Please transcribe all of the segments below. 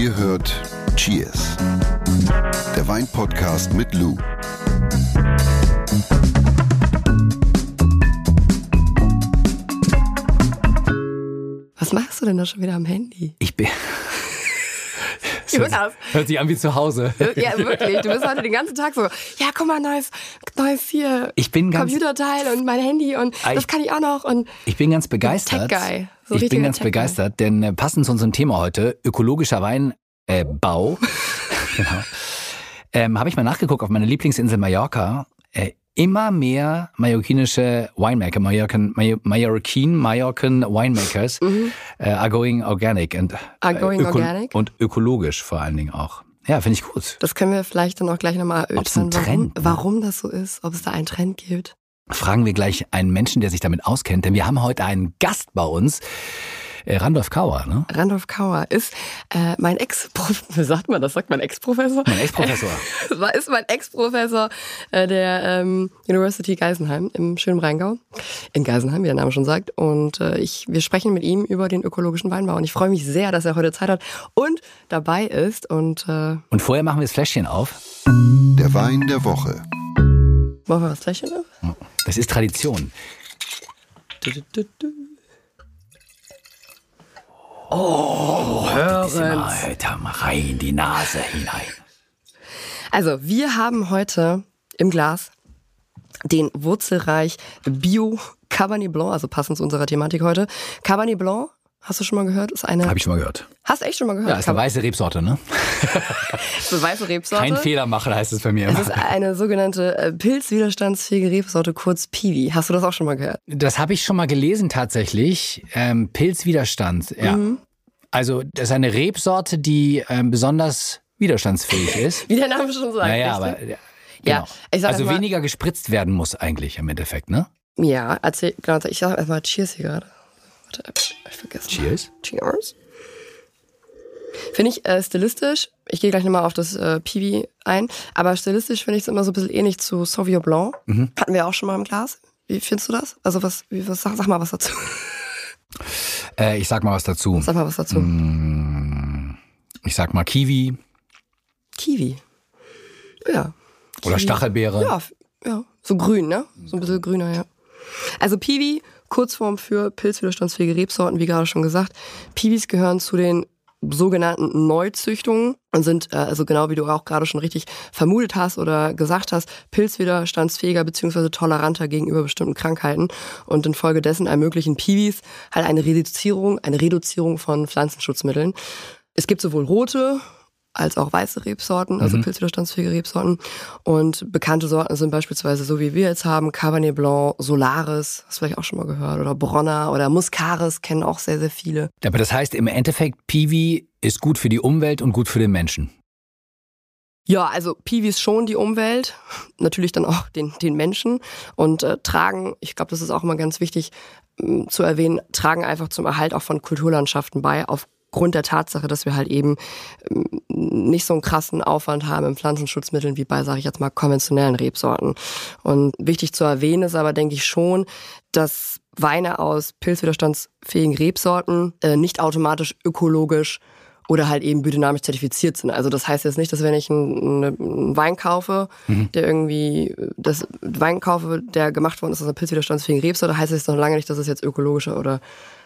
Ihr hört Cheers, der Weinpodcast mit Lou. Was machst du denn da schon wieder am Handy? Ich bin. Jonas. Hört sich an wie zu Hause. Ja, wirklich. Du bist heute den ganzen Tag so, ja, guck mal, neues, neues hier. Ich bin ganz- Computerteil und mein Handy und Ah, das ich- kann ich auch noch. Und Ich bin ganz begeistert. Tech-Guy. So ich bin ganz Tech-Guy. begeistert, denn äh, passend zu unserem Thema heute, ökologischer Weinbau, äh, Bau, genau, ähm, habe ich mal nachgeguckt auf meiner Lieblingsinsel Mallorca. Äh, immer mehr mallorquinische Winemaker, Mallorcan, Mallorquin, Mallorcan Winemakers äh, are going organic. And, Mhm. Are going organic? Und ökologisch vor allen Dingen auch. Ja, finde ich gut. das können wir vielleicht dann auch gleich nochmal erörtern, warum, Trend, ne? warum das so ist, ob es da einen Trend gibt. Fragen wir gleich einen Menschen, der sich damit auskennt, denn wir haben heute einen Gast bei uns, äh, Randolph Kauer, ne? Randolph Kauer ist äh, mein Ex, wie sagt man das? Sagt mein Ex-Professor? Mein Ex-Professor. ist mein Ex-Professor äh, der ähm, University Geisenheim im schönen Rheingau. In Geisenheim, wie der Name schon sagt. Und äh, ich, wir sprechen mit ihm über den ökologischen Weinbau. Und ich freue mich sehr, dass er heute Zeit hat und dabei ist. Und äh, Und vorher machen wir das Fläschchen auf. Der Wein der Woche. machen wir das Fläschchen auf? Das ist Tradition. Du, du, du, du. Oh, hören. Alter, mal rein die Nase hinein. Also, wir haben heute im Glas den Wurzelreich Bio Cabernet Blanc, also passend zu unserer Thematik heute. Cabernet Blanc, hast du schon mal gehört? Ist eine. Habe ich schon mal gehört. Hast du echt schon mal gehört? Ja, ist eine weiße Rebsorte, ne? ist eine weiße Rebsorte. Kein Fehler machen, heißt es bei mir Es immer. ist eine sogenannte äh, pilzwiderstandsfähige Rebsorte, kurz Piwi. Hast du das auch schon mal gehört? Das habe ich schon mal gelesen tatsächlich. Ähm, Pilzwiderstand, ja. Mhm. Also das ist eine Rebsorte, die ähm, besonders widerstandsfähig ist. Wie der Name schon sagt. Naja, aber ja, Ja, genau. also mal- weniger gespritzt werden muss eigentlich im Endeffekt, ne? Ja, erzähl, genau, ich sag erstmal Cheers hier gerade. Warte, ich vergessen. Cheers. Cheers. Finde ich äh, stilistisch, ich gehe gleich nochmal auf das äh, Piwi ein, aber stilistisch finde ich es immer so ein bisschen ähnlich zu Sauvignon Blanc. Mhm. Hatten wir auch schon mal im Glas. Wie findest du das? Also was, wie, was sag, sag mal was dazu. Äh, ich sag mal was dazu. Sag mal was dazu. Mm. Ich sag mal Kiwi Kiwi. Ja. oder Kiwi. Stachelbeere. Ja, ja, so grün, ne? So ein bisschen grüner, ja. Also Piwi, Kurzform für pilzwiderstandsfähige Rebsorten, wie gerade schon gesagt. Piwis gehören zu den sogenannten Neuzüchtungen und sind, äh, also genau wie du auch gerade schon richtig vermutet hast oder gesagt hast, pilzwiderstandsfähiger beziehungsweise toleranter gegenüber bestimmten Krankheiten und infolgedessen ermöglichen Piwis halt eine Reduzierung, eine Reduzierung von Pflanzenschutzmitteln. Es gibt sowohl rote als auch weiße Rebsorten, also pilzwiderstandsfähige Rebsorten. Und bekannte Sorten sind beispielsweise so wie wir jetzt haben, Cabernet Blanc, Solaris, hast du vielleicht auch schon mal gehört, oder Bronner oder Muscaris kennen auch sehr, sehr viele. Aber das heißt im Endeffekt, Piwi ist gut für die Umwelt und gut für den Menschen. Ja, also Piwis schon die Umwelt, natürlich dann auch den, den Menschen und äh, tragen, ich glaube, das ist auch immer ganz wichtig zu erwähnen, tragen einfach zum Erhalt auch von Kulturlandschaften bei, aufgrund der Tatsache, dass wir halt eben ähm, nicht so einen krassen Aufwand haben im Pflanzenschutzmitteln wie bei, sage ich jetzt mal, konventionellen Rebsorten. Und wichtig zu erwähnen ist aber, denke ich schon, dass Weine aus pilzwiderstandsfähigen Rebsorten äh, nicht automatisch ökologisch oder halt eben biodynamisch zertifiziert sind. Also das heißt jetzt nicht, dass wenn ich einen, einen Wein kaufe, der irgendwie das Wein kaufe, der gemacht worden ist aus einer pilzwiderstandsfähigen Rebsorte, heißt es noch lange nicht, dass es jetzt ökologischer oder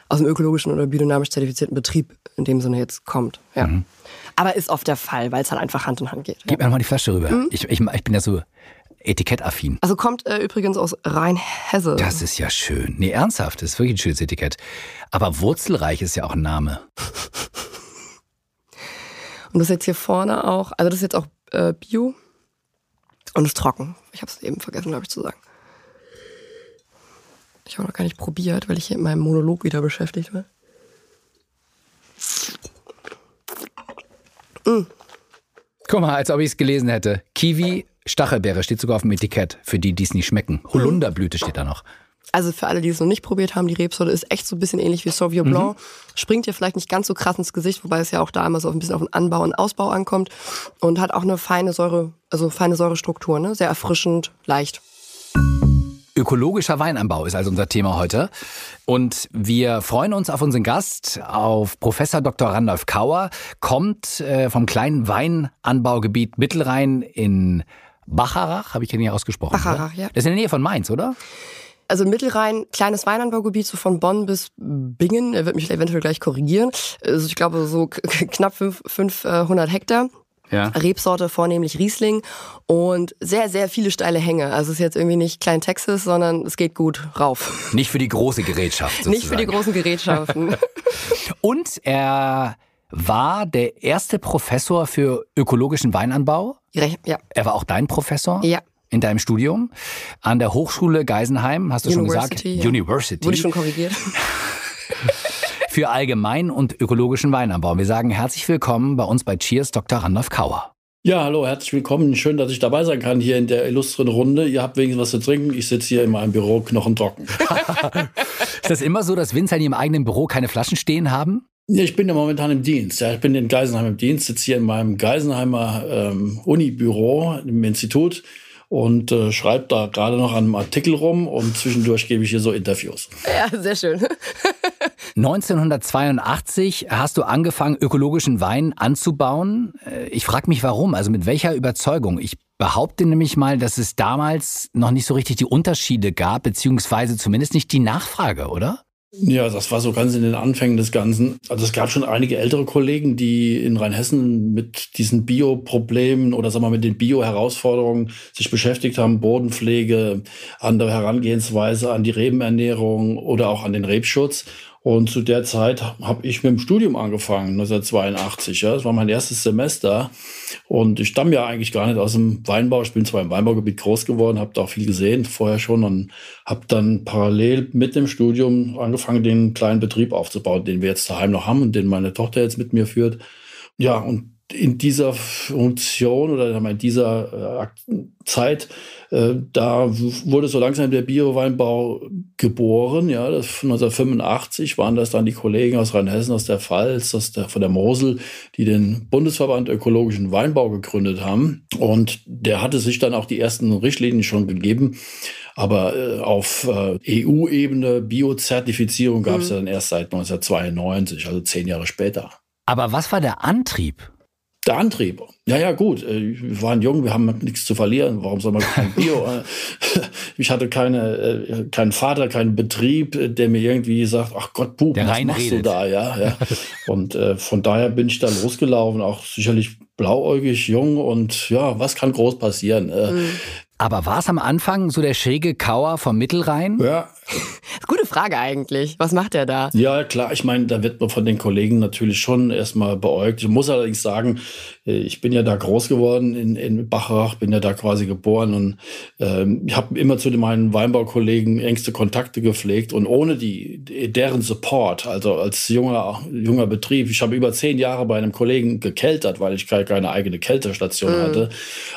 aus einem ökologischen oder biodynamisch zertifizierten Betrieb in dem Sinne jetzt kommt. Ja. Aber ist oft der Fall, weil es halt einfach Hand in Hand geht. Ja. Gib mir nochmal die Flasche rüber. Mhm. Ich, ich, ich bin ja so etikettaffin. Also kommt äh, übrigens aus Rheinhesse. Das ist ja schön. Nee, ernsthaft, das ist wirklich ein schönes Etikett. Aber Wurzelreich ist ja auch ein Name. Und das ist jetzt hier vorne auch, also das ist jetzt auch äh, Bio und ist trocken. Ich habe es eben vergessen, glaube ich, zu sagen. Ich habe noch gar nicht probiert, weil ich hier in meinem Monolog wieder beschäftigt war. Guck mal, als ob ich es gelesen hätte. Kiwi, Stachelbeere steht sogar auf dem Etikett, für die, die es nicht schmecken. Holunderblüte steht da noch. Also für alle, die es noch nicht probiert haben, die Rebsorte ist echt so ein bisschen ähnlich wie Sauvignon Blanc. Springt dir vielleicht nicht ganz so krass ins Gesicht, wobei es ja auch da immer so ein bisschen auf den Anbau und Ausbau ankommt. Und hat auch eine feine Säure, also feine Säurestruktur, ne? Sehr erfrischend, leicht. Ökologischer Weinanbau ist also unser Thema heute. Und wir freuen uns auf unseren Gast, auf Professor Dr. Randolph Kauer, kommt äh, vom kleinen Weinanbaugebiet Mittelrhein in Bacharach, habe ich den hier ausgesprochen? Bacharach, oder? ja. Das ist in der Nähe von Mainz, oder? Also Mittelrhein, kleines Weinanbaugebiet, so von Bonn bis Bingen. Er wird mich eventuell gleich korrigieren. Also ich glaube so knapp 500 Hektar. Ja. Rebsorte vornehmlich Riesling und sehr, sehr viele steile Hänge. Also es ist jetzt irgendwie nicht Klein Texas, sondern es geht gut rauf. Nicht für die große Gerätschaft. Sozusagen. Nicht für die großen Gerätschaften. und er war der erste Professor für ökologischen Weinanbau. Ja. Er war auch dein Professor? Ja in deinem Studium an der Hochschule Geisenheim, hast du University, schon gesagt? Ja. University. Wurde schon korrigiert. Für allgemein und ökologischen Weinanbau. Wir sagen herzlich willkommen bei uns bei Cheers, Dr. Randolph Kauer. Ja, hallo, herzlich willkommen. Schön, dass ich dabei sein kann hier in der illustren Runde. Ihr habt wenigstens was zu trinken. Ich sitze hier in meinem Büro knochentrocken. Ist das immer so, dass Winzer in ihrem eigenen Büro keine Flaschen stehen haben? Ja, ich bin ja momentan im Dienst. Ja, ich bin in Geisenheim im Dienst, sitze hier in meinem Geisenheimer ähm, Unibüro im Institut und äh, schreibe da gerade noch an einem Artikel rum und zwischendurch gebe ich hier so Interviews. Ja, sehr schön. 1982 hast du angefangen, ökologischen Wein anzubauen. Äh, ich frage mich warum, also mit welcher Überzeugung. Ich behaupte nämlich mal, dass es damals noch nicht so richtig die Unterschiede gab, beziehungsweise zumindest nicht die Nachfrage, oder? Ja, das war so ganz in den Anfängen des Ganzen. Also es gab schon einige ältere Kollegen, die in Rheinhessen mit diesen Bio-Problemen oder sagen wir mit den Bio-Herausforderungen sich beschäftigt haben. Bodenpflege, andere Herangehensweise an die Rebenernährung oder auch an den Rebschutz. Und zu der Zeit habe ich mit dem Studium angefangen, 1982. Ja. Das war mein erstes Semester. Und ich stamme ja eigentlich gar nicht aus dem Weinbau. Ich bin zwar im Weinbaugebiet groß geworden, habe da auch viel gesehen vorher schon und habe dann parallel mit dem Studium angefangen, den kleinen Betrieb aufzubauen, den wir jetzt daheim noch haben und den meine Tochter jetzt mit mir führt. Ja, und in dieser Funktion oder in dieser äh, Zeit, äh, da wurde so langsam der Bio-Weinbau geboren. Ja, das 1985 waren das dann die Kollegen aus Rheinhessen, aus der Pfalz, aus der, von der Mosel, die den Bundesverband Ökologischen Weinbau gegründet haben. Und der hatte sich dann auch die ersten Richtlinien schon gegeben. Aber äh, auf äh, EU-Ebene Biozertifizierung gab es mhm. ja dann erst seit 1992, also zehn Jahre später. Aber was war der Antrieb? Der Antrieb. Ja, ja, gut. Äh, wir waren jung, wir haben nichts zu verlieren. Warum soll man kein Bio? ich hatte keine, äh, keinen Vater, keinen Betrieb, der mir irgendwie sagt, ach Gott, Bub, was machst redet. du da? Ja, ja. Und äh, von daher bin ich da losgelaufen, auch sicherlich blauäugig, jung und ja, was kann groß passieren? Äh, mhm. Aber war es am Anfang so der schräge Kauer vom Mittelrhein? Ja. Gute Frage eigentlich. Was macht er da? Ja, klar. Ich meine, da wird man von den Kollegen natürlich schon erstmal beäugt. Ich muss allerdings sagen, äh, ich bin ja da groß geworden in, in Bacharach, bin ja da quasi geboren und ähm, ich habe immer zu meinen Weinbaukollegen engste Kontakte gepflegt und ohne die deren Support, also als junger junger Betrieb, ich habe über zehn Jahre bei einem Kollegen gekeltert, weil ich keine, keine eigene Kältestation mhm. hatte.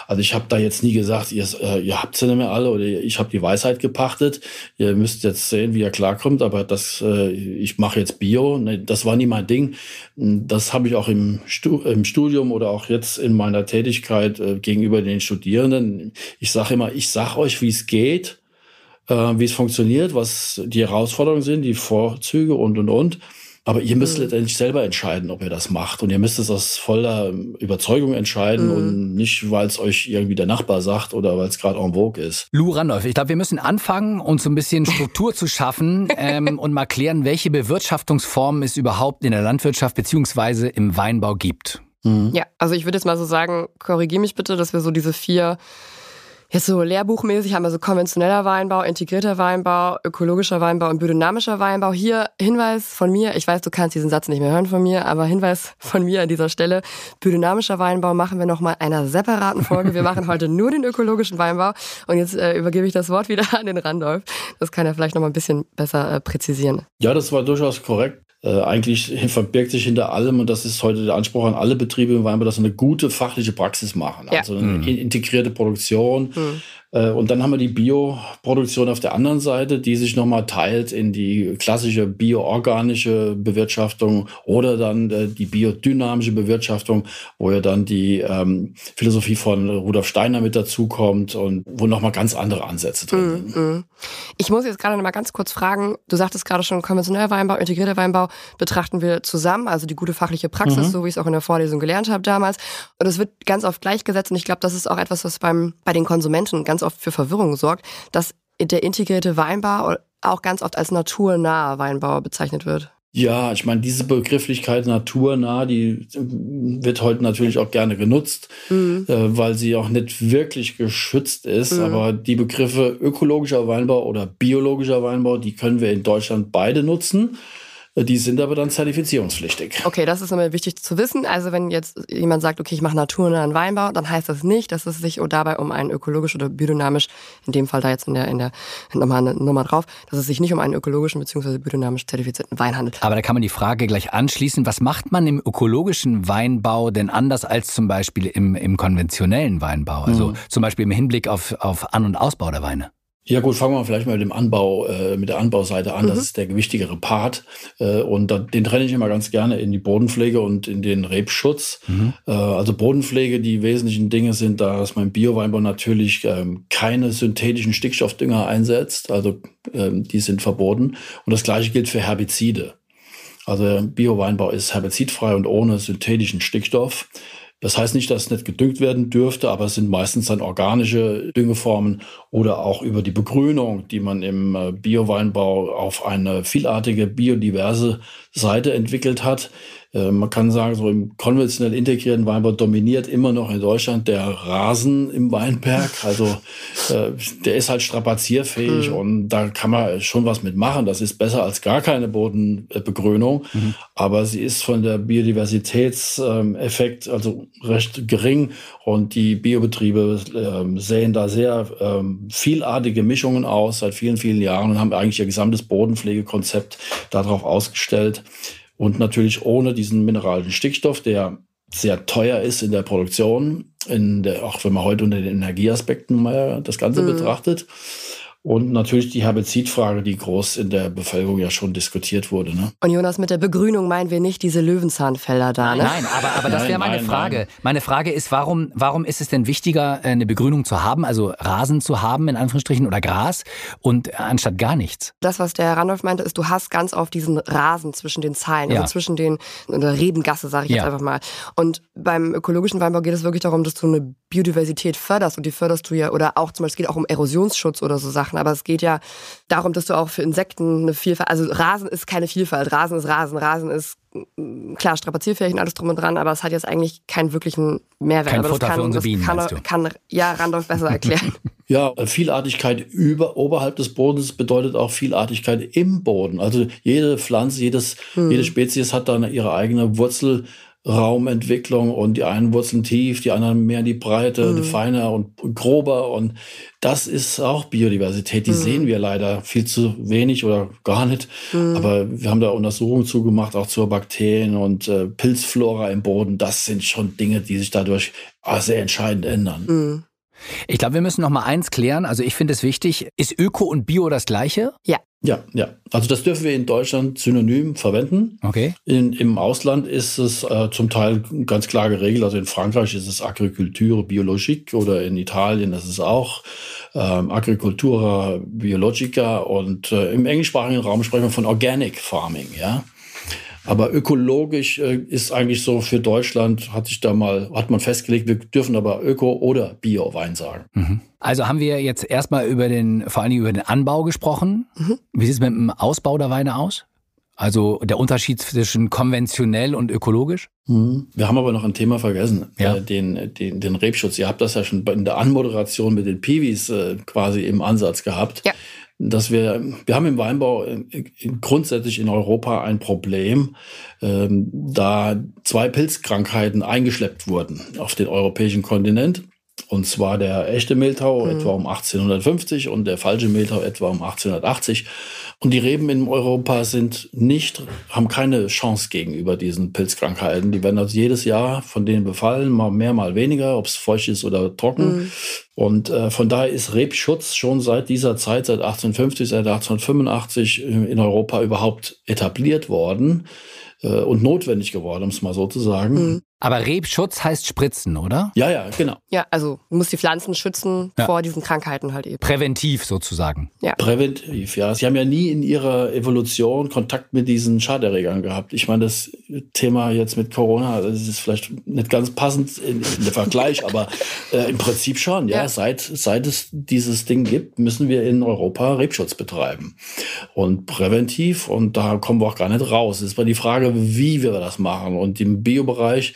Also ich habe da jetzt nie gesagt, ihr, äh, ihr habt sie nicht mehr alle oder ich habe die Weisheit gepachtet. Ihr müsst jetzt sehen, wie ihr klarkommt, aber das, äh, ich mache jetzt Bio. Nee, das war nie mein Ding. Das habe ich auch im, Stu im Studium oder auch auch jetzt in meiner Tätigkeit äh, gegenüber den Studierenden. Ich sage immer, ich sage euch, wie es geht, äh, wie es funktioniert, was die Herausforderungen sind, die Vorzüge und, und, und. Aber ihr müsst mhm. letztendlich selber entscheiden, ob ihr das macht. Und ihr müsst es aus voller Überzeugung entscheiden mhm. und nicht, weil es euch irgendwie der Nachbar sagt oder weil es gerade en vogue ist. Lou Randolph, ich glaube, wir müssen anfangen, uns so ein bisschen Struktur zu schaffen ähm, und mal klären, welche Bewirtschaftungsformen es überhaupt in der Landwirtschaft beziehungsweise im Weinbau gibt. Mhm. Ja, also ich würde jetzt mal so sagen, korrigiere mich bitte, dass wir so diese vier jetzt so lehrbuchmäßig haben wir so konventioneller Weinbau, integrierter Weinbau, ökologischer Weinbau und biodynamischer Weinbau. Hier Hinweis von mir, ich weiß, du kannst diesen Satz nicht mehr hören von mir, aber Hinweis von mir an dieser Stelle, biodynamischer Weinbau machen wir nochmal einer separaten Folge. Wir machen heute nur den ökologischen Weinbau und jetzt äh, übergebe ich das Wort wieder an den Randolph. Das kann er vielleicht nochmal ein bisschen besser äh, präzisieren. Ja, das war durchaus korrekt. Äh, eigentlich verbirgt sich hinter allem, und das ist heute der Anspruch an alle Betriebe im Weinbau, dass sie eine gute fachliche Praxis machen. Ja. Also eine mhm. integrierte Produktion, mhm. Äh, und dann haben wir die Bioproduktion auf der anderen Seite, die sich nochmal teilt in die klassische bioorganische Bewirtschaftung oder dann äh, die biodynamische Bewirtschaftung, wo ja dann die ähm, Philosophie von Rudolf Steiner mit dazukommt und wo nochmal ganz andere Ansätze drin sind. Mm, mm. Ich muss jetzt gerade noch mal ganz kurz fragen, du sagtest gerade schon, konventioneller Weinbau, integrierter Weinbau betrachten wir zusammen, also die gute fachliche Praxis, mhm. so wie ich es auch in der Vorlesung gelernt habe damals. Und es wird ganz oft gleichgesetzt und ich glaube, das ist auch etwas, was beim, bei den Konsumenten ganz oft für Verwirrung sorgt, dass der integrierte Weinbau auch ganz oft als naturnaher Weinbau bezeichnet wird. Ja, ich meine, diese Begrifflichkeit naturnah, die wird heute natürlich auch gerne genutzt, mhm. äh, weil sie auch nicht wirklich geschützt ist. Mhm. Aber die Begriffe ökologischer Weinbau oder biologischer Weinbau, die können wir in Deutschland beide nutzen. Die sind aber dann zertifizierungspflichtig. Okay, das ist immer wichtig zu wissen. Also wenn jetzt jemand sagt, okay, ich mache naturnahen Weinbau, dann heißt das nicht, dass es sich dabei um einen ökologisch oder biodynamisch, in dem Fall da jetzt in der, in der nochmal eine Nummer drauf, dass es sich nicht um einen ökologischen bzw. biodynamisch zertifizierten Wein handelt. Aber da kann man die Frage gleich anschließen, was macht man im ökologischen Weinbau denn anders als zum Beispiel im, im konventionellen Weinbau? Also mhm. zum Beispiel im Hinblick auf, auf An- und Ausbau der Weine? Ja gut, fangen wir vielleicht mal mit dem Anbau, äh, mit der Anbauseite an. Mhm. Das ist der gewichtigere Part. Äh, und da, den trenne ich immer ganz gerne in die Bodenpflege und in den Rebschutz. Mhm. Äh, also Bodenpflege, die wesentlichen Dinge sind, dass mein Bioweinbau natürlich ähm, keine synthetischen Stickstoffdünger einsetzt. Also ähm, die sind verboten. Und das gleiche gilt für Herbizide. Also Bioweinbau ist herbizidfrei und ohne synthetischen Stickstoff. Das heißt nicht, dass es nicht gedüngt werden dürfte, aber es sind meistens dann organische Düngeformen oder auch über die Begrünung, die man im äh, Bioweinbau auf eine vielartige, biodiverse Seite entwickelt hat. Äh, man kann sagen, so im konventionell integrierten Weinbau dominiert immer noch in Deutschland der Rasen im Weinberg. Also äh, der ist halt strapazierfähig mhm. und da kann man schon was mitmachen. Das ist besser als gar keine Bodenbegrünung. Mhm. Aber sie ist von der Biodiversitätseffekt also recht gering und die Biobetriebe äh, säen da sehr äh, vielartige Mischungen aus seit vielen, vielen Jahren und haben eigentlich ihr gesamtes Bodenpflegekonzept darauf ausgestellt. Und natürlich ohne diesen mineralischen Stickstoff, der sehr teuer ist in der Produktion, in der, auch wenn man heute unter den Energieaspekten mal das Ganze mhm. betrachtet. Und natürlich die Herbizidfrage, die groß in der Bevölkerung ja schon diskutiert wurde. Ne? Und Jonas, mit der Begrünung meinen wir nicht diese Löwenzahnfelder da, ne? Nein, aber, aber das wäre meine nein, Frage. Nein. Meine Frage ist, warum, warum ist es denn wichtiger, eine Begrünung zu haben, also Rasen zu haben, in Anführungsstrichen, oder Gras, und anstatt gar nichts? Das, was der Herr Randolph meinte, ist, du hast ganz oft diesen Rasen zwischen den Zeilen, also ja. zwischen den, oder Rebengasse, sage ich ja. jetzt einfach mal. Und beim ökologischen Weinbau geht es wirklich darum, dass du eine Biodiversität förderst und die förderst du ja, oder auch zum Beispiel, es geht auch um Erosionsschutz oder so Sachen, aber es geht ja darum, dass du auch für Insekten eine Vielfalt, also Rasen ist keine Vielfalt, Rasen ist Rasen, Rasen ist mm, klar strapazierfähig und alles drum und dran, aber es hat jetzt eigentlich keinen wirklichen Mehrwert. Kein aber Futter das kann, für unsere Bienen, kann, kann, kann ja Randolph besser erklären. Ja, Vielartigkeit über, oberhalb des Bodens bedeutet auch Vielartigkeit im Boden. Also jede Pflanze, jedes, hm. jede Spezies hat dann ihre eigene Wurzel, Raumentwicklung und die einen wurzeln tief, die anderen mehr in die Breite, mhm. feiner und grober und das ist auch Biodiversität. Die mhm. sehen wir leider viel zu wenig oder gar nicht. Mhm. Aber wir haben da Untersuchungen zugemacht, auch zur Bakterien und äh, Pilzflora im Boden. Das sind schon Dinge, die sich dadurch ah, sehr entscheidend ändern. Ich glaube, wir müssen noch mal eins klären. Also ich finde es wichtig, ist Öko und Bio das gleiche? Ja. Ja, ja. Also das dürfen wir in Deutschland synonym verwenden. Okay. In, Im Ausland ist es äh, zum Teil ganz klar geregelt. Also in Frankreich ist es Agriculture Biologique oder in Italien ist es auch ähm, Agricultura Biologica und äh, im englischsprachigen Raum sprechen wir von Organic Farming, ja. Aber ökologisch äh, ist eigentlich so für Deutschland, hat sich da mal, hat man festgelegt, wir dürfen aber Öko oder Bio-Wein sagen. Mhm. Also haben wir jetzt erstmal über den, vor allen Dingen über den Anbau gesprochen. Mhm. Wie sieht es mit dem Ausbau der Weine aus? Also der Unterschied zwischen konventionell und ökologisch? Mhm. Wir haben aber noch ein Thema vergessen, ja. äh, den, den, den Rebschutz. Ihr habt das ja schon in der Anmoderation mit den Piwis äh, quasi im Ansatz gehabt. Ja dass wir, wir haben im Weinbau grundsätzlich in Europa ein Problem, ähm, da zwei Pilzkrankheiten eingeschleppt wurden auf den europäischen Kontinent. Und zwar der echte Mehltau mhm. etwa um 1850 und der falsche Mehltau etwa um 1880. Und die Reben in Europa sind nicht, haben keine Chance gegenüber diesen Pilzkrankheiten. Die werden also jedes Jahr von denen befallen, mal mehr, mal weniger, ob es feucht ist oder trocken. Mhm. Und äh, von daher ist Rebschutz schon seit dieser Zeit, seit 1850, seit 1885 in Europa überhaupt etabliert worden äh, und notwendig geworden, um es mal so zu sagen. Mhm. Aber Rebschutz heißt Spritzen, oder? Ja, ja, genau. Ja, also du musst die Pflanzen schützen ja. vor diesen Krankheiten halt eben. Präventiv sozusagen. Ja. Präventiv, ja. Sie haben ja nie in ihrer Evolution Kontakt mit diesen Schaderregern gehabt. Ich meine, das Thema jetzt mit Corona, das ist vielleicht nicht ganz passend in, in der Vergleich, aber äh, im Prinzip schon, ja. ja. Seit, seit es dieses Ding gibt, müssen wir in Europa Rebschutz betreiben. Und präventiv, und da kommen wir auch gar nicht raus. Es ist mal die Frage, wie wir das machen. Und im Biobereich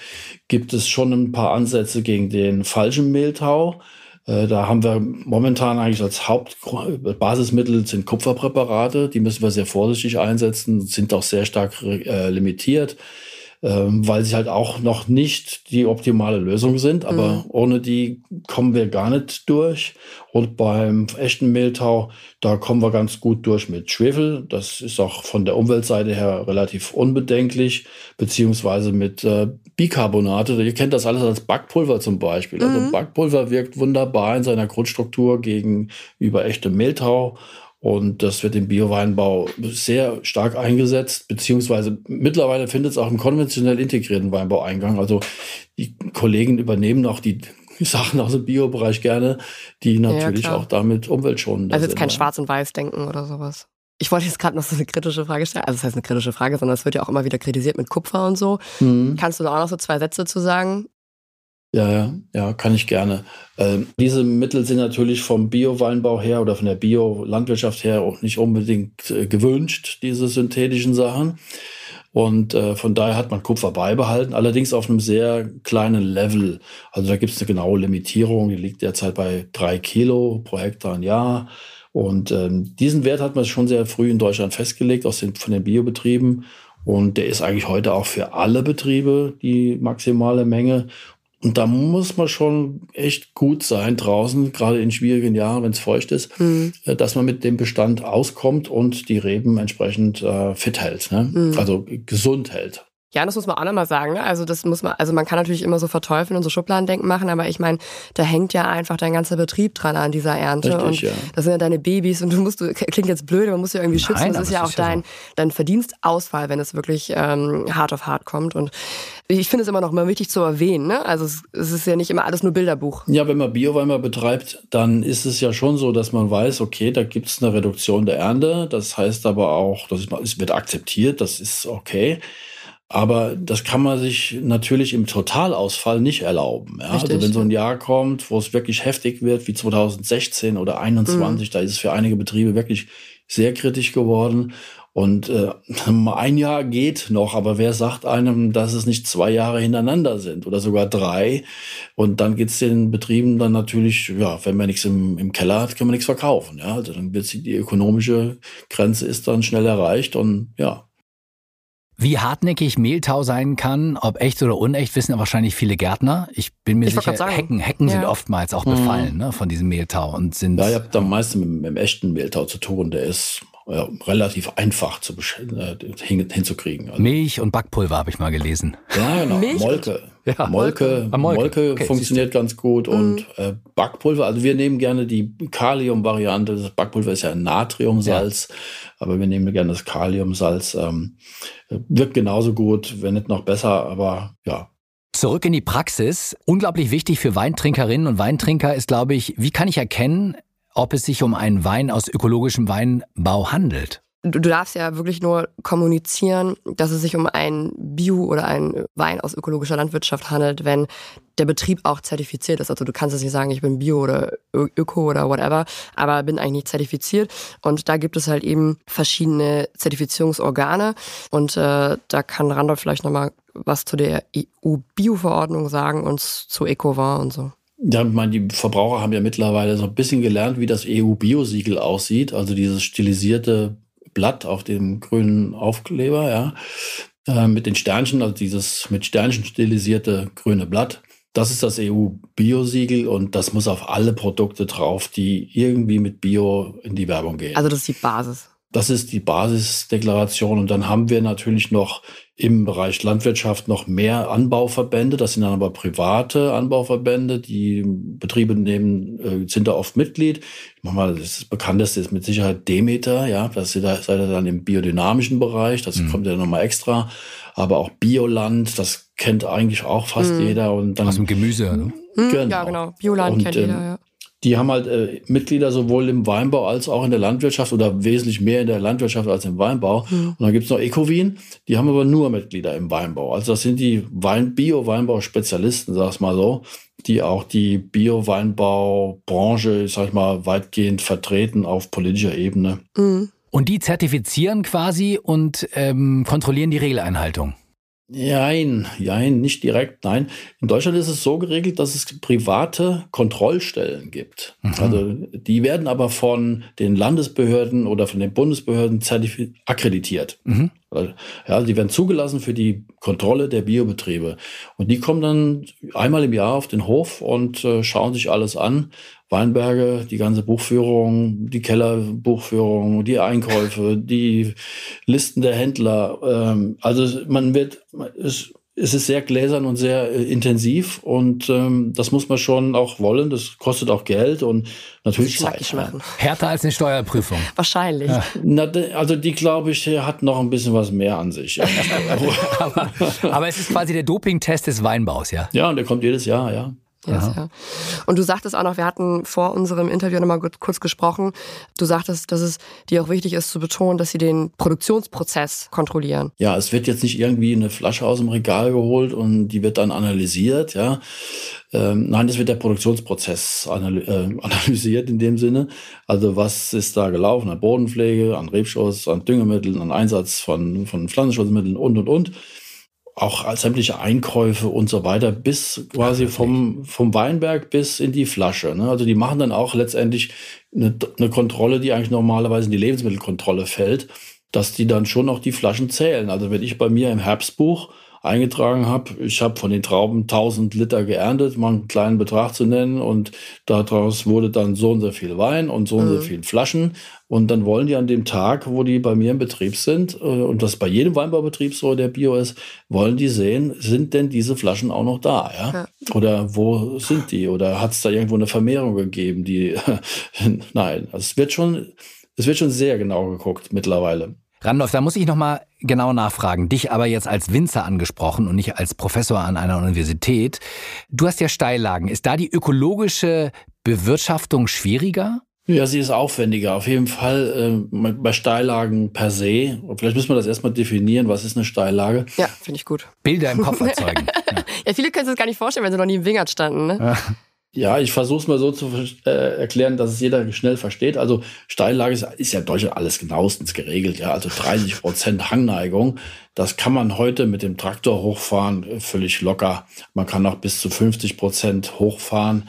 gibt es schon ein paar Ansätze gegen den falschen Mehltau. Äh, da haben wir momentan eigentlich als Hauptbasismittel sind Kupferpräparate. Die müssen wir sehr vorsichtig einsetzen, sind auch sehr stark äh, limitiert, ähm, weil sie halt auch noch nicht die optimale Lösung sind. Aber mhm. ohne die kommen wir gar nicht durch. Und beim echten Mehltau, da kommen wir ganz gut durch mit Schwefel. Das ist auch von der Umweltseite her relativ unbedenklich, beziehungsweise mit äh, Bicarbonate. Ihr kennt das alles als Backpulver zum Beispiel. Also mhm. Also Backpulver wirkt wunderbar in seiner Grundstruktur gegenüber echtem Mehltau. Und das wird im Bioweinbau sehr stark eingesetzt, beziehungsweise mittlerweile findet es auch im konventionell integrierten Weinbau Eingang. Also die Kollegen übernehmen auch die Sachen aus dem Biobereich gerne, die natürlich ja, auch damit umweltschonend Also jetzt kein Schwarz- und Weiß-Denken oder sowas. Ich wollte jetzt gerade noch so eine kritische Frage stellen. Also das heißt eine kritische Frage, sondern es wird ja auch immer wieder kritisiert mit Kupfer und so. Mhm. Kannst du da auch noch so zwei Sätze zu sagen? Ja, ja, kann ich gerne. Ähm, diese Mittel sind natürlich vom Bio-Weinbau her oder von der Bio-Landwirtschaft her auch nicht unbedingt äh, gewünscht, diese synthetischen Sachen. Und äh, von daher hat man Kupfer beibehalten, allerdings auf einem sehr kleinen Level. Also da gibt es eine genaue Limitierung, die liegt derzeit bei drei Kilo pro Hektar im Jahr. Und ähm, diesen Wert hat man schon sehr früh in Deutschland festgelegt, aus den, von den Biobetrieben. Und der ist eigentlich heute auch für alle Betriebe die maximale Menge. Und da muss man schon echt gut sein draußen, gerade in schwierigen Jahren, wenn es feucht ist, mhm. dass man mit dem Bestand auskommt und die Reben entsprechend äh, fit hält, ne? Mhm. also gesund hält. Ja, das muss man auch nochmal sagen. Ne? Also das muss man, also man kann natürlich immer so verteufeln und so Schubladendenken machen, aber ich meine, da hängt ja einfach dein ganzer Betrieb dran an dieser Ernte. Richtig, und ja. das sind ja deine Babys und du musst, du, klingt jetzt blöd, man muss ja irgendwie schützen. Nein, das ist ja auch ist dein, so. dein Verdienstausfall, wenn es wirklich ähm, hart auf hart kommt. Und ich finde es immer noch mal wichtig zu erwähnen. Ne? Also es, es, ist ja nicht immer alles nur Bilderbuch. Ja, wenn man Bioweinbau betreibt, dann ist es ja schon so, dass man weiß, okay, da gibt es eine Reduktion der Ernte. Das heißt aber auch, das es wird akzeptiert, das ist okay. Aber das kann man sich natürlich im Totalausfall nicht erlauben. Ja? Richtig, also wenn so ein Jahr kommt, wo es wirklich heftig wird, wie 2016 oder 2021, mhm. da ist es für einige Betriebe wirklich sehr kritisch geworden. Und äh, ein Jahr geht noch, aber wer sagt einem, dass es nicht zwei Jahre hintereinander sind oder sogar drei? Und dann geht's den Betrieben dann natürlich, ja, wenn man nichts im, im Keller hat, kann man nichts verkaufen. Ja, also dann wird die ökonomische Grenze ist dann schnell erreicht und ja, wie hartnäckig Mehltau sein kann, ob echt oder unecht, wissen ja wahrscheinlich viele Gärtner. Ich bin mir ich sicher, Hecken, Hecken ja. sind oftmals auch befallen mhm. ne, von diesem Mehltau und sind. Ja, ihr habt am meisten mit, mit dem echten Mehltau zu tun. Der ist ja, relativ einfach zu äh, hin, hinzukriegen. Also Milch und Backpulver habe ich mal gelesen. Ja, genau. Milch? Molke. Ja. Molke, ah, Molke, Molke okay, funktioniert ganz gut mhm. und äh, Backpulver. Also wir nehmen gerne die Kalium-Variante. Das Backpulver ist ja Natriumsalz, ja. aber wir nehmen gerne das Kaliumsalz. Ähm, wirkt genauso gut, wenn nicht noch besser, aber ja, Zurück in die Praxis. Unglaublich wichtig für Weintrinkerinnen und Weintrinker ist, glaube ich, wie kann ich erkennen, ob es sich um einen Wein aus ökologischem Weinbau handelt. Du darfst ja wirklich nur kommunizieren, dass es sich um einen Bio- oder einen Wein aus ökologischer Landwirtschaft handelt, wenn der Betrieb auch zertifiziert ist. Also du kannst jetzt nicht sagen, ich bin Bio oder Öko oder whatever, aber bin eigentlich nicht zertifiziert. Und da gibt es halt eben verschiedene Zertifizierungsorgane. Und äh, da kann Randolph vielleicht nochmal was zu der EU-Bio-Verordnung sagen und zu EcoVin und so. Ja, ich meine, die Verbraucher haben ja mittlerweile so ein bisschen gelernt, wie das EU-Biosiegel aussieht. Also dieses stilisierte Blatt auf dem grünen Aufkleber, ja, äh, mit den Sternchen, also dieses mit Sternchen stilisierte grüne Blatt. Das ist das EU-Biosiegel und das muss auf alle Produkte drauf, die irgendwie mit Bio in die Werbung gehen. Also das ist die Basis. Das ist die Basisdeklaration. Und dann haben wir natürlich noch im Bereich Landwirtschaft noch mehr Anbauverbände. Das sind dann aber private Anbauverbände. Die Betriebe nehmen, äh, sind da oft Mitglied. Ich mach mal, das bekannteste ist mit Sicherheit Demeter. Ja, das seid ihr dann im biodynamischen Bereich. Das mhm. kommt ja nochmal extra. Aber auch Bioland, das kennt eigentlich auch fast mhm. jeder. Und dann, Aus dem Gemüse, ne? Genau. Ja, genau. Bioland und, kennt jeder, ähm, ja die haben halt äh, Mitglieder sowohl im Weinbau als auch in der Landwirtschaft oder wesentlich mehr in der Landwirtschaft als im Weinbau. Mhm. Und dann gibt's noch Ecovin, die haben aber nur Mitglieder im Weinbau. Also das sind die Wein Bio-Weinbau-Spezialisten, sag ich mal so, die auch die Bio-Weinbau-Branche, sag ich mal, weitgehend vertreten auf politischer Ebene. Mhm. Und die zertifizieren quasi und ähm, kontrollieren die Regeleinhaltung. Nein, nein, nicht direkt, nein. In Deutschland ist es so geregelt, dass es private Kontrollstellen gibt. Mhm. Also die werden aber von den Landesbehörden oder von den Bundesbehörden akkreditiert. Mhm. Ja, die werden zugelassen für die Kontrolle der Biobetriebe. Und die kommen dann einmal im Jahr auf den Hof und äh, schauen sich alles an. Weinberge, die ganze Buchführung, die Kellerbuchführung, die Einkäufe, die Listen der Händler. Ähm, also man wird, es, es ist sehr gläsern und sehr äh, intensiv und ähm, das muss man schon auch wollen. Das kostet auch Geld und natürlich Zeit. Ja. Härter als eine Steuerprüfung. Wahrscheinlich. Ja. Na, also die, glaube ich, hat noch ein bisschen was mehr an sich. aber, aber es ist quasi der Dopingtest des Weinbaus, ja? Ja, und der kommt jedes Jahr, ja. Yes, ja. Und du sagtest auch noch, wir hatten vor unserem Interview nochmal kurz gesprochen, du sagtest, dass es dir auch wichtig ist zu betonen, dass sie den Produktionsprozess kontrollieren. Ja, es wird jetzt nicht irgendwie eine Flasche aus dem Regal geholt und die wird dann analysiert, ja. Ähm, nein, es wird der Produktionsprozess analy äh, analysiert in dem Sinne. Also was ist da gelaufen an Bodenpflege, an Rebschuss, an Düngemitteln, an Einsatz von, von Pflanzenschutzmitteln und, und, und auch sämtliche Einkäufe und so weiter, bis quasi vom, vom Weinberg bis in die Flasche. Ne? Also die machen dann auch letztendlich eine, eine Kontrolle, die eigentlich normalerweise in die Lebensmittelkontrolle fällt, dass die dann schon auch die Flaschen zählen. Also wenn ich bei mir im Herbstbuch eingetragen habe. Ich habe von den Trauben 1000 Liter geerntet, mal einen kleinen Betrag zu nennen und daraus wurde dann so und so viel Wein und so und so mhm. viel Flaschen und dann wollen die an dem Tag, wo die bei mir im Betrieb sind, äh, und das bei jedem Weinbaubetrieb so, der Bio ist, wollen die sehen, sind denn diese Flaschen auch noch da, ja? ja. Oder wo sind die? Oder hat es da irgendwo eine Vermehrung gegeben, die, nein, also es wird schon, es wird schon sehr genau geguckt mittlerweile. Randolph, da muss ich nochmal genau nachfragen. Dich aber jetzt als Winzer angesprochen und nicht als Professor an einer Universität. Du hast ja Steillagen. Ist da die ökologische Bewirtschaftung schwieriger? Ja, sie ist aufwendiger. Auf jeden Fall äh, bei Steillagen per se. Vielleicht müssen wir das erstmal definieren. Was ist eine Steillage? Ja, finde ich gut. Bilder im Kopf erzeugen. ja. ja, viele können sich das gar nicht vorstellen, wenn sie noch nie im Wingert standen. Ne? Ja. Ja, ich versuche es mal so zu äh, erklären, dass es jeder schnell versteht. Also Steillage ist, ist ja in Deutschland alles genauestens geregelt. Ja, also 30 Prozent Hangneigung. Das kann man heute mit dem Traktor hochfahren, äh, völlig locker. Man kann auch bis zu 50 Prozent hochfahren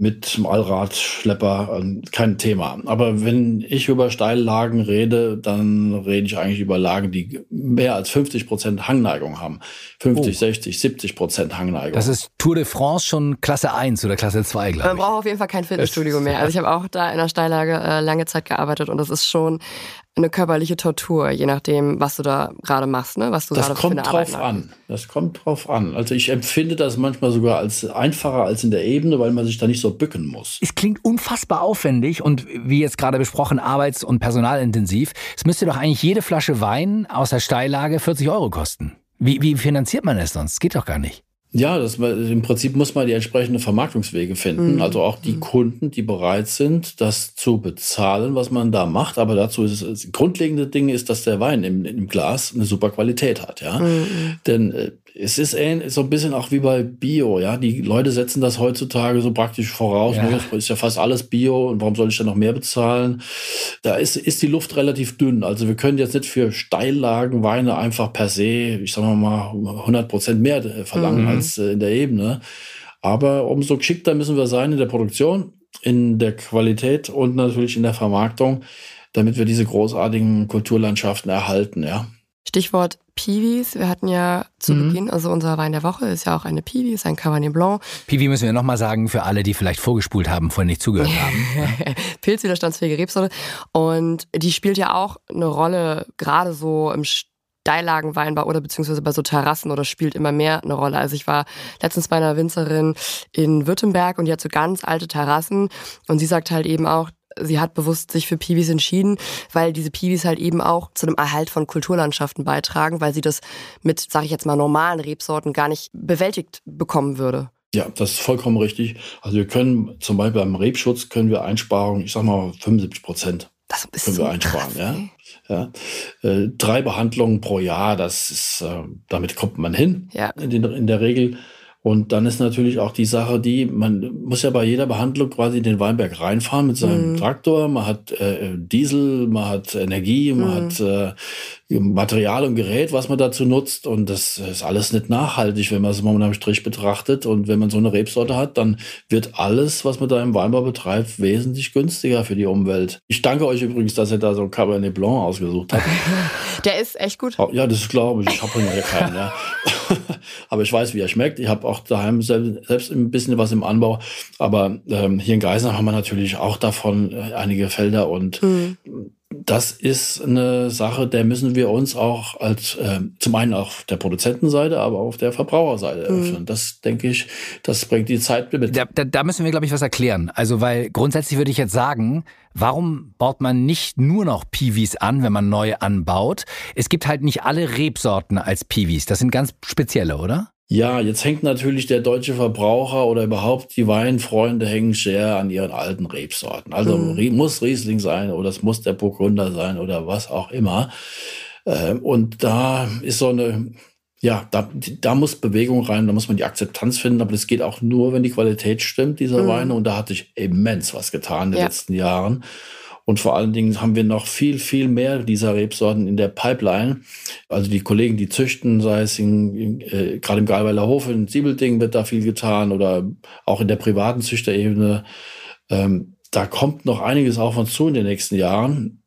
mit dem Allradschlepper ähm, kein Thema. Aber wenn ich über Steillagen rede, dann rede ich eigentlich über Lagen, die mehr als 50 Prozent Hangneigung haben. 50, oh. 60, 70 Prozent Hangneigung. Das ist Tour de France schon Klasse 1 oder Klasse 2, glaube ich. Man braucht auf jeden Fall kein Fitnessstudio mehr. Also ich habe auch da in der Steillage äh, lange Zeit gearbeitet und das ist schon eine körperliche Tortur, je nachdem, was du da gerade machst, ne? was du das gerade kommt für eine drauf Arbeit an. Das kommt drauf an. Also ich empfinde das manchmal sogar als einfacher als in der Ebene, weil man sich da nicht so bücken muss. Es klingt unfassbar aufwendig und wie jetzt gerade besprochen, arbeits- und personalintensiv. Es müsste doch eigentlich jede Flasche Wein aus der Steillage 40 Euro kosten. Wie, wie finanziert man es sonst? Geht doch gar nicht. Ja, das, im Prinzip muss man die entsprechenden Vermarktungswege finden. Mhm. Also auch die mhm. Kunden, die bereit sind, das zu bezahlen, was man da macht. Aber dazu ist es, das grundlegende Ding ist, dass der Wein im, im Glas eine super Qualität hat. Ja, mhm. denn äh, es ist so ein bisschen auch wie bei Bio, ja. Die Leute setzen das heutzutage so praktisch voraus. Ja. Ne? Ist ja fast alles Bio und warum soll ich dann noch mehr bezahlen? Da ist, ist die Luft relativ dünn. Also wir können jetzt nicht für Steillagenweine einfach per se, ich sag mal, 100 Prozent mehr äh, verlangen mhm. als äh, in der Ebene. Aber umso geschickter müssen wir sein in der Produktion, in der Qualität und natürlich in der Vermarktung, damit wir diese großartigen Kulturlandschaften erhalten, ja. Stichwort Piwis. Wir hatten ja zu mhm. Beginn, also unser Wein der Woche ist ja auch eine Piwi, ist ein Cabernet Blanc. Piwi müssen wir nochmal sagen für alle, die vielleicht vorgespult haben, vorhin nicht zugehört haben. Pilzwiderstandsfähige Rebsorte. Und die spielt ja auch eine Rolle, gerade so im Steillagenweinbau oder beziehungsweise bei so Terrassen oder spielt immer mehr eine Rolle. Also ich war letztens bei einer Winzerin in Württemberg und die hat so ganz alte Terrassen und sie sagt halt eben auch, sie hat bewusst sich für Piwis entschieden, weil diese Piwis halt eben auch zu einem Erhalt von Kulturlandschaften beitragen, weil sie das mit, sag ich jetzt mal, normalen Rebsorten gar nicht bewältigt bekommen würde. Ja, das ist vollkommen richtig. Also wir können zum Beispiel beim Rebschutz können wir Einsparungen, ich sag mal 75 Prozent. Das ist können so wir einsparen, krass, ja. ja. Äh, drei Behandlungen pro Jahr, das ist, äh, damit kommt man hin. Ja. In, den, in der Regel. Und dann ist natürlich auch die Sache, die, man muss ja bei jeder Behandlung quasi in den Weinberg reinfahren mit seinem mhm. Traktor. Man hat äh, Diesel, man hat Energie, man mhm. hat äh, Material und Gerät, was man dazu nutzt. Und das ist alles nicht nachhaltig, wenn man es mal unterm Strich betrachtet. Und wenn man so eine Rebsorte hat, dann wird alles, was man da im Weinbau betreibt, wesentlich günstiger für die Umwelt. Ich danke euch übrigens, dass ihr da so ein Cabernet Blanc ausgesucht habt. Der ist echt gut. Ja, das glaube ich. Ich habe ja keinen, ja. Aber ich weiß, wie er schmeckt. Ich habe auch daheim selbst, selbst ein bisschen was im Anbau. Aber ähm, hier in Geisenach haben wir natürlich auch davon äh, einige Felder und mhm das ist eine Sache, der müssen wir uns auch als äh, zum einen auf der Produzentenseite, aber auch auf der Verbraucherseite mhm. öffnen. Das denke ich, das bringt die Zeit mit. Da, da, da müssen wir, glaube ich, was erklären. Also, weil grundsätzlich würde ich jetzt sagen, warum baut man nicht nur noch Piwis an, wenn man neu anbaut? Es gibt halt nicht alle Rebsorten als Piwis. Das sind ganz spezielle, oder? Ja, jetzt hängt natürlich der deutsche Verbraucher oder überhaupt die Weinfreunde hängen sehr an ihren alten Rebsorten. Also mhm. muss Riesling sein oder es muss der Burgunder sein oder was auch immer. Ähm, und da ist so eine, ja, da, da muss Bewegung rein, da muss man die Akzeptanz finden, aber das geht auch nur, wenn die Qualität stimmt dieser mhm. Weine. Und da hat sich immens was getan in den ja. letzten Jahren. Und vor allen Dingen haben wir noch viel, viel mehr dieser Rebsorten in der Pipeline. Also die Kollegen, die züchten, sei es in, äh, gerade im Galweiler Hof in Siebelding wird da viel getan oder auch in der privaten Züchterebene. Ähm, da kommt noch einiges auf uns zu in den nächsten Jahren.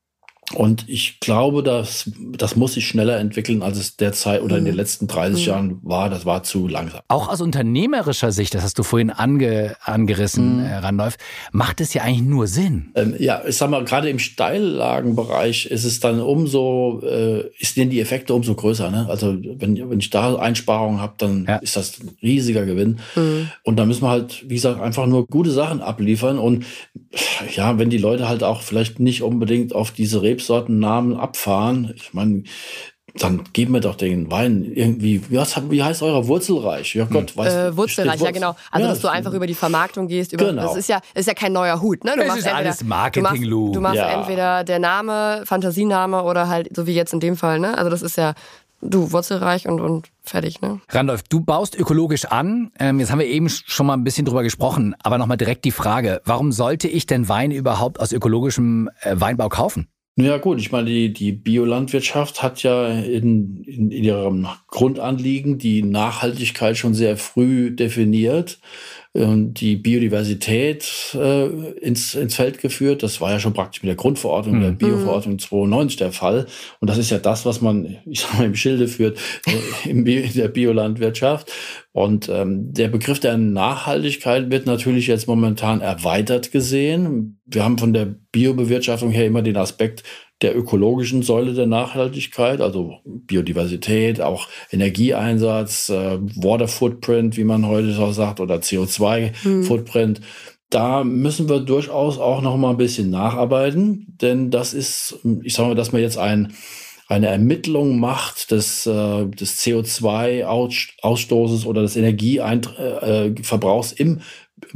Und ich glaube, dass das muss sich schneller entwickeln, als es derzeit oder in den mhm. letzten 30 mhm. Jahren war. Das war zu langsam. Auch aus unternehmerischer Sicht, das hast du vorhin ange, angerissen, mhm. Randolph, macht es ja eigentlich nur Sinn. Ähm, ja, ich sag mal, gerade im Steillagenbereich ist es dann umso, äh, ist denn die Effekte umso größer. Ne? Also wenn, wenn ich da Einsparungen habe, dann ja. ist das ein riesiger Gewinn. Mhm. Und da müssen wir halt, wie gesagt, einfach nur gute Sachen abliefern. Und ja, wenn die Leute halt auch vielleicht nicht unbedingt auf diese Rebs Rebsortennamen abfahren. Ich meine, dann geben wir doch den Wein irgendwie, was, wie heißt euer Wurzelreich? Ja Gott, weiß äh, Wurzelreich, ja genau. Also, ja, dass du einfach über die Vermarktung gehst. Über, genau. Das ist ja, ist ja kein neuer Hut. Ne? Du das machst ist entweder, alles Marketing, Du machst, du machst ja. entweder der Name, Fantasiename oder halt, so wie jetzt in dem Fall. Ne? Also das ist ja, du, wurzelreich und, und fertig. Ne? Randolph, du baust ökologisch an. Ähm, jetzt haben wir eben schon mal ein bisschen drüber gesprochen, aber nochmal direkt die Frage, warum sollte ich denn Wein überhaupt aus ökologischem äh, Weinbau kaufen? Ja gut, ich meine, die, die Biolandwirtschaft hat ja in, in, in ihrem Grundanliegen die Nachhaltigkeit schon sehr früh definiert die Biodiversität äh, ins, ins Feld geführt. Das war ja schon praktisch mit der Grundverordnung, mhm. der Bioverordnung 92 der Fall. Und das ist ja das, was man, ich sag mal, im Schilde führt äh, in der Biolandwirtschaft. Und ähm, der Begriff der Nachhaltigkeit wird natürlich jetzt momentan erweitert gesehen. Wir haben von der Biobewirtschaftung her immer den Aspekt der ökologischen Säule der Nachhaltigkeit, also Biodiversität, auch Energieeinsatz, äh, Water Footprint, wie man heute so sagt, oder CO2 mhm. Footprint. Da müssen wir durchaus auch noch mal ein bisschen nacharbeiten, denn das ist, ich sage mal, dass man jetzt ein eine Ermittlung macht des, äh, des CO2-Ausstoßes oder des Energieverbrauchs im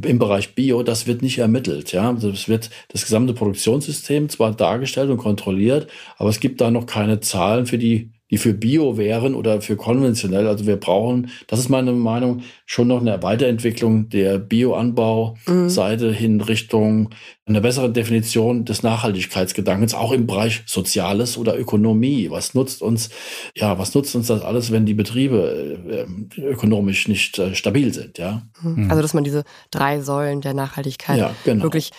im Bereich Bio, das wird nicht ermittelt. Ja, also wird das gesamte Produktionssystem zwar dargestellt und kontrolliert, aber es gibt da noch keine Zahlen für die die für Bio wären oder für konventionell. Also wir brauchen, das ist meine Meinung, schon noch eine Weiterentwicklung der Bioanbau-Seite mhm. hin Richtung eine bessere Definition des Nachhaltigkeitsgedankens, auch im Bereich Soziales oder Ökonomie. Was nutzt uns, ja, was nutzt uns das alles, wenn die Betriebe äh, ökonomisch nicht äh, stabil sind, ja? Mhm. Also, dass man diese drei Säulen der Nachhaltigkeit ja, genau. wirklich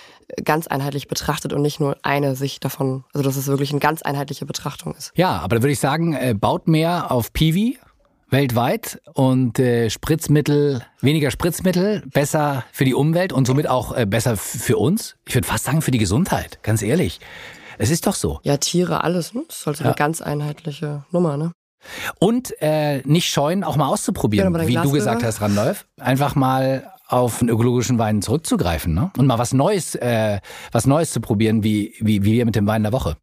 ganz einheitlich betrachtet und nicht nur eine Sicht davon, also dass es wirklich eine ganz einheitliche Betrachtung ist. Ja, aber da würde ich sagen, äh, baut mehr auf Piwi weltweit und äh, Spritzmittel, weniger Spritzmittel, besser für die Umwelt und somit auch äh, besser für uns. Ich würde fast sagen für die Gesundheit, ganz ehrlich. Es ist doch so. Ja, Tiere, alles, ne? Das ist halt so eine Ja. ganz einheitliche Nummer, ne? Und äh, nicht scheuen, auch mal auszuprobieren, Ja, dein wie du gesagt hast, Randolph. Einfach mal auf einen ökologischen Wein zurückzugreifen ne? und mal was Neues, äh, was Neues zu probieren, wie, wie, wie wir mit dem Wein der Woche.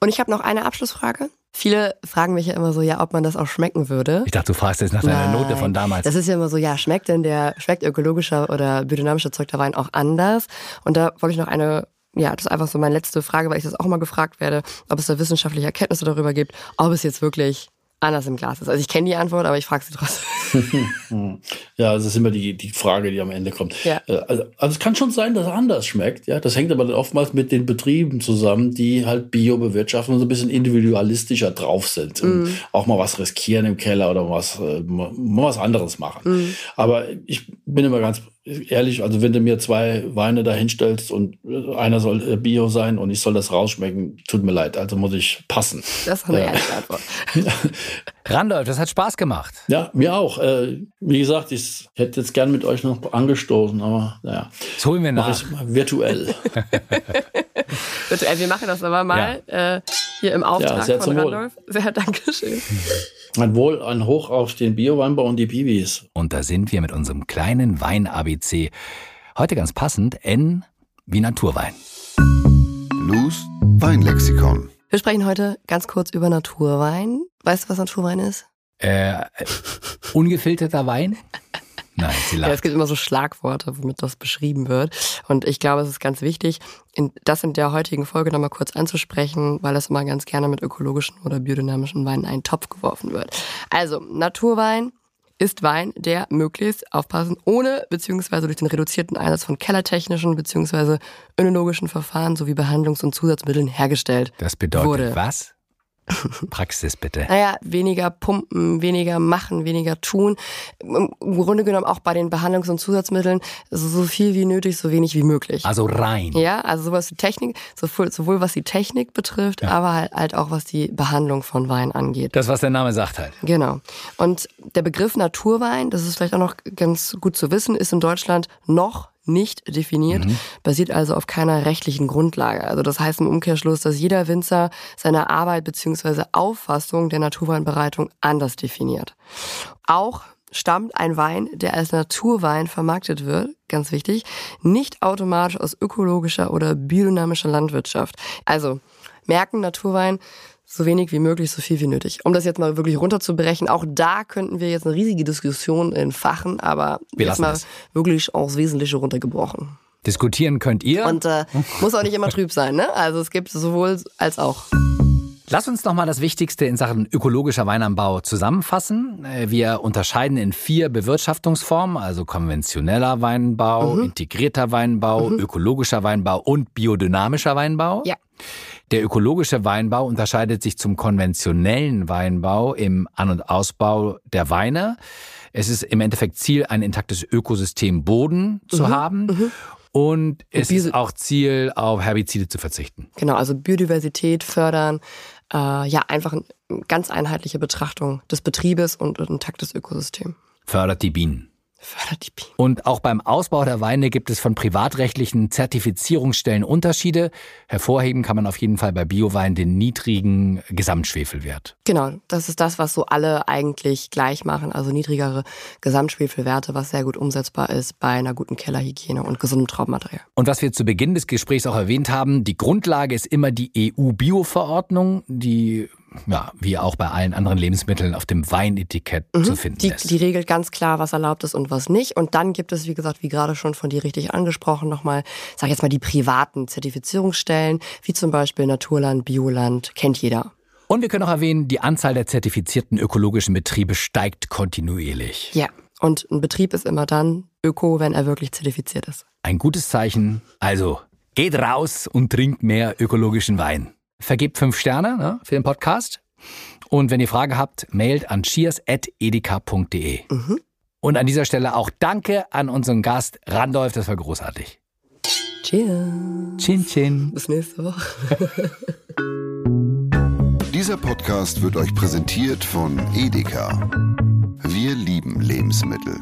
Und ich habe noch eine Abschlussfrage. Viele fragen mich ja immer so, ja, ob man das auch schmecken würde. Ich dachte, du fragst jetzt nach deiner Nein. Note von damals. Das ist ja immer so, ja, schmeckt denn der, schmeckt ökologischer oder biodynamisch erzeugter Wein auch anders? Und da wollte ich noch eine, ja, das ist einfach so meine letzte Frage, weil ich das auch mal gefragt werde, ob es da wissenschaftliche Erkenntnisse darüber gibt, ob es jetzt wirklich anders im Glas ist. Also ich kenne die Antwort, aber ich frage sie trotzdem. Ja, das ist immer die, die Frage, die am Ende kommt. Ja. Äh, Also, also es kann schon sein, dass es anders schmeckt. Ja, das hängt aber dann oftmals mit den Betrieben zusammen, die halt Bio bewirtschaften und so ein bisschen individualistischer drauf sind und auch mal was riskieren im Keller oder was äh, mal was anderes machen. Aber ich bin immer ganz ehrlich, also wenn du mir zwei Weine da hinstellst und äh, einer soll äh, Bio sein und ich soll das rausschmecken, tut mir leid, also muss ich passen. Das ist eine Ja. ehrliche Antwort. Randolph, das hat Spaß gemacht. Ja, mir auch. Äh, wie gesagt, ich hätte jetzt gern mit euch noch angestoßen, aber naja, Das holen wir mach nach. ich mal virtuell. Ey, wir machen das aber mal äh, hier im Auftrag Ja, sehr von zum Wohl. Randolph. Sehr, danke schön. Ein Wohl, ein Hoch auf den Bioweinbau und die Bibis. Und da sind wir mit unserem kleinen Wein-ABC. Heute ganz passend, N wie Naturwein. Lou's Weinlexikon. Wir sprechen heute ganz kurz über Naturwein. Weißt du, was Naturwein ist? Äh, äh, ungefilterter Wein? Nein, sie Ja, es lacht. gibt immer so Schlagworte, womit das beschrieben wird. Und ich glaube, es ist ganz wichtig, in, das in der heutigen Folge nochmal kurz anzusprechen, weil das immer ganz gerne mit ökologischen oder biodynamischen Weinen in einen Topf geworfen wird. Also, Naturwein ist Wein, der möglichst aufpassen, ohne beziehungsweise durch den reduzierten Einsatz von kellertechnischen beziehungsweise önologischen Verfahren sowie Behandlungs- und Zusatzmitteln hergestellt Das bedeutet wurde. was? Praxis bitte. Naja, weniger pumpen, weniger machen, weniger tun. Im Grunde genommen auch bei den Behandlungs- und Zusatzmitteln so so viel wie nötig, so wenig wie möglich. Also rein. Ja, also sowas wie Technik, sowohl, sowohl was die Technik betrifft, aber halt, halt auch was die Behandlung von Wein angeht. Das, was der Name sagt halt. Genau. Und der Begriff Naturwein, das ist vielleicht auch noch ganz gut zu wissen, ist in Deutschland noch nicht definiert, basiert also auf keiner rechtlichen Grundlage. Also das heißt im Umkehrschluss, dass jeder Winzer seine Arbeit bzw. Auffassung der Naturweinbereitung anders definiert. Auch stammt ein Wein, der als Naturwein vermarktet wird, ganz wichtig, nicht automatisch aus ökologischer oder biodynamischer Landwirtschaft. Also merken Naturwein so wenig wie möglich, so viel wie nötig. Um das jetzt mal wirklich runterzubrechen, auch da könnten wir jetzt eine riesige Diskussion entfachen, aber Wir jetzt mal es. wirklich aufs Wesentliche runtergebrochen. Diskutieren könnt ihr. Und äh, muss auch nicht immer trüb sein, ne? Also es gibt sowohl als auch. Lass uns nochmal das Wichtigste in Sachen ökologischer Weinanbau zusammenfassen. Äh, Wir unterscheiden in vier Bewirtschaftungsformen, also konventioneller Weinbau, integrierter Weinbau, ökologischer Weinbau und biodynamischer Weinbau. Ja. Der ökologische Weinbau unterscheidet sich zum konventionellen Weinbau im An- und Ausbau der Weine. Es ist im Endeffekt Ziel, ein intaktes Ökosystem Boden zu haben. Und es Bio- ist auch Ziel, auf Herbizide zu verzichten. Genau, also Biodiversität fördern, äh, ja, einfach eine ganz einheitliche Betrachtung des Betriebes und ein intaktes Ökosystem. Fördert die Bienen. Fördert die Bienen. Und auch beim Ausbau der Weine gibt es von privatrechtlichen Zertifizierungsstellen Unterschiede. Hervorheben kann man auf jeden Fall bei Biowein den niedrigen Gesamtschwefelwert. Genau, das ist das, was so alle eigentlich gleich machen. Also niedrigere Gesamtschwefelwerte, was sehr gut umsetzbar ist bei einer guten Kellerhygiene und gesundem Traubenmaterial. Und was wir zu Beginn des Gesprächs auch erwähnt haben, die Grundlage ist immer die EU-Bio-Verordnung, die ja, wie auch bei allen anderen Lebensmitteln auf dem Weinetikett zu finden Mhm. Die, ist. die regelt ganz klar, was erlaubt ist und was nicht. Und dann gibt es, wie gesagt, wie gerade schon von dir richtig angesprochen, nochmal, sag ich jetzt mal, die privaten Zertifizierungsstellen, wie zum Beispiel Naturland, Bioland, kennt jeder. Und wir können auch erwähnen, die Anzahl der zertifizierten ökologischen Betriebe steigt kontinuierlich. Ja. Und ein Betrieb ist immer dann öko, wenn er wirklich zertifiziert ist. Ein gutes Zeichen. Also, geht raus und trinkt mehr ökologischen Wein. Vergebt fünf Sterne ne, für den Podcast. Und wenn ihr Fragen habt, mailt an cheers.edeka.de. Und an dieser Stelle auch Danke an unseren Gast Randolph, das war großartig. Cheers. Chin Chin. Bis nächste Woche. Dieser Podcast wird euch präsentiert von Edeka. Wir lieben Lebensmittel.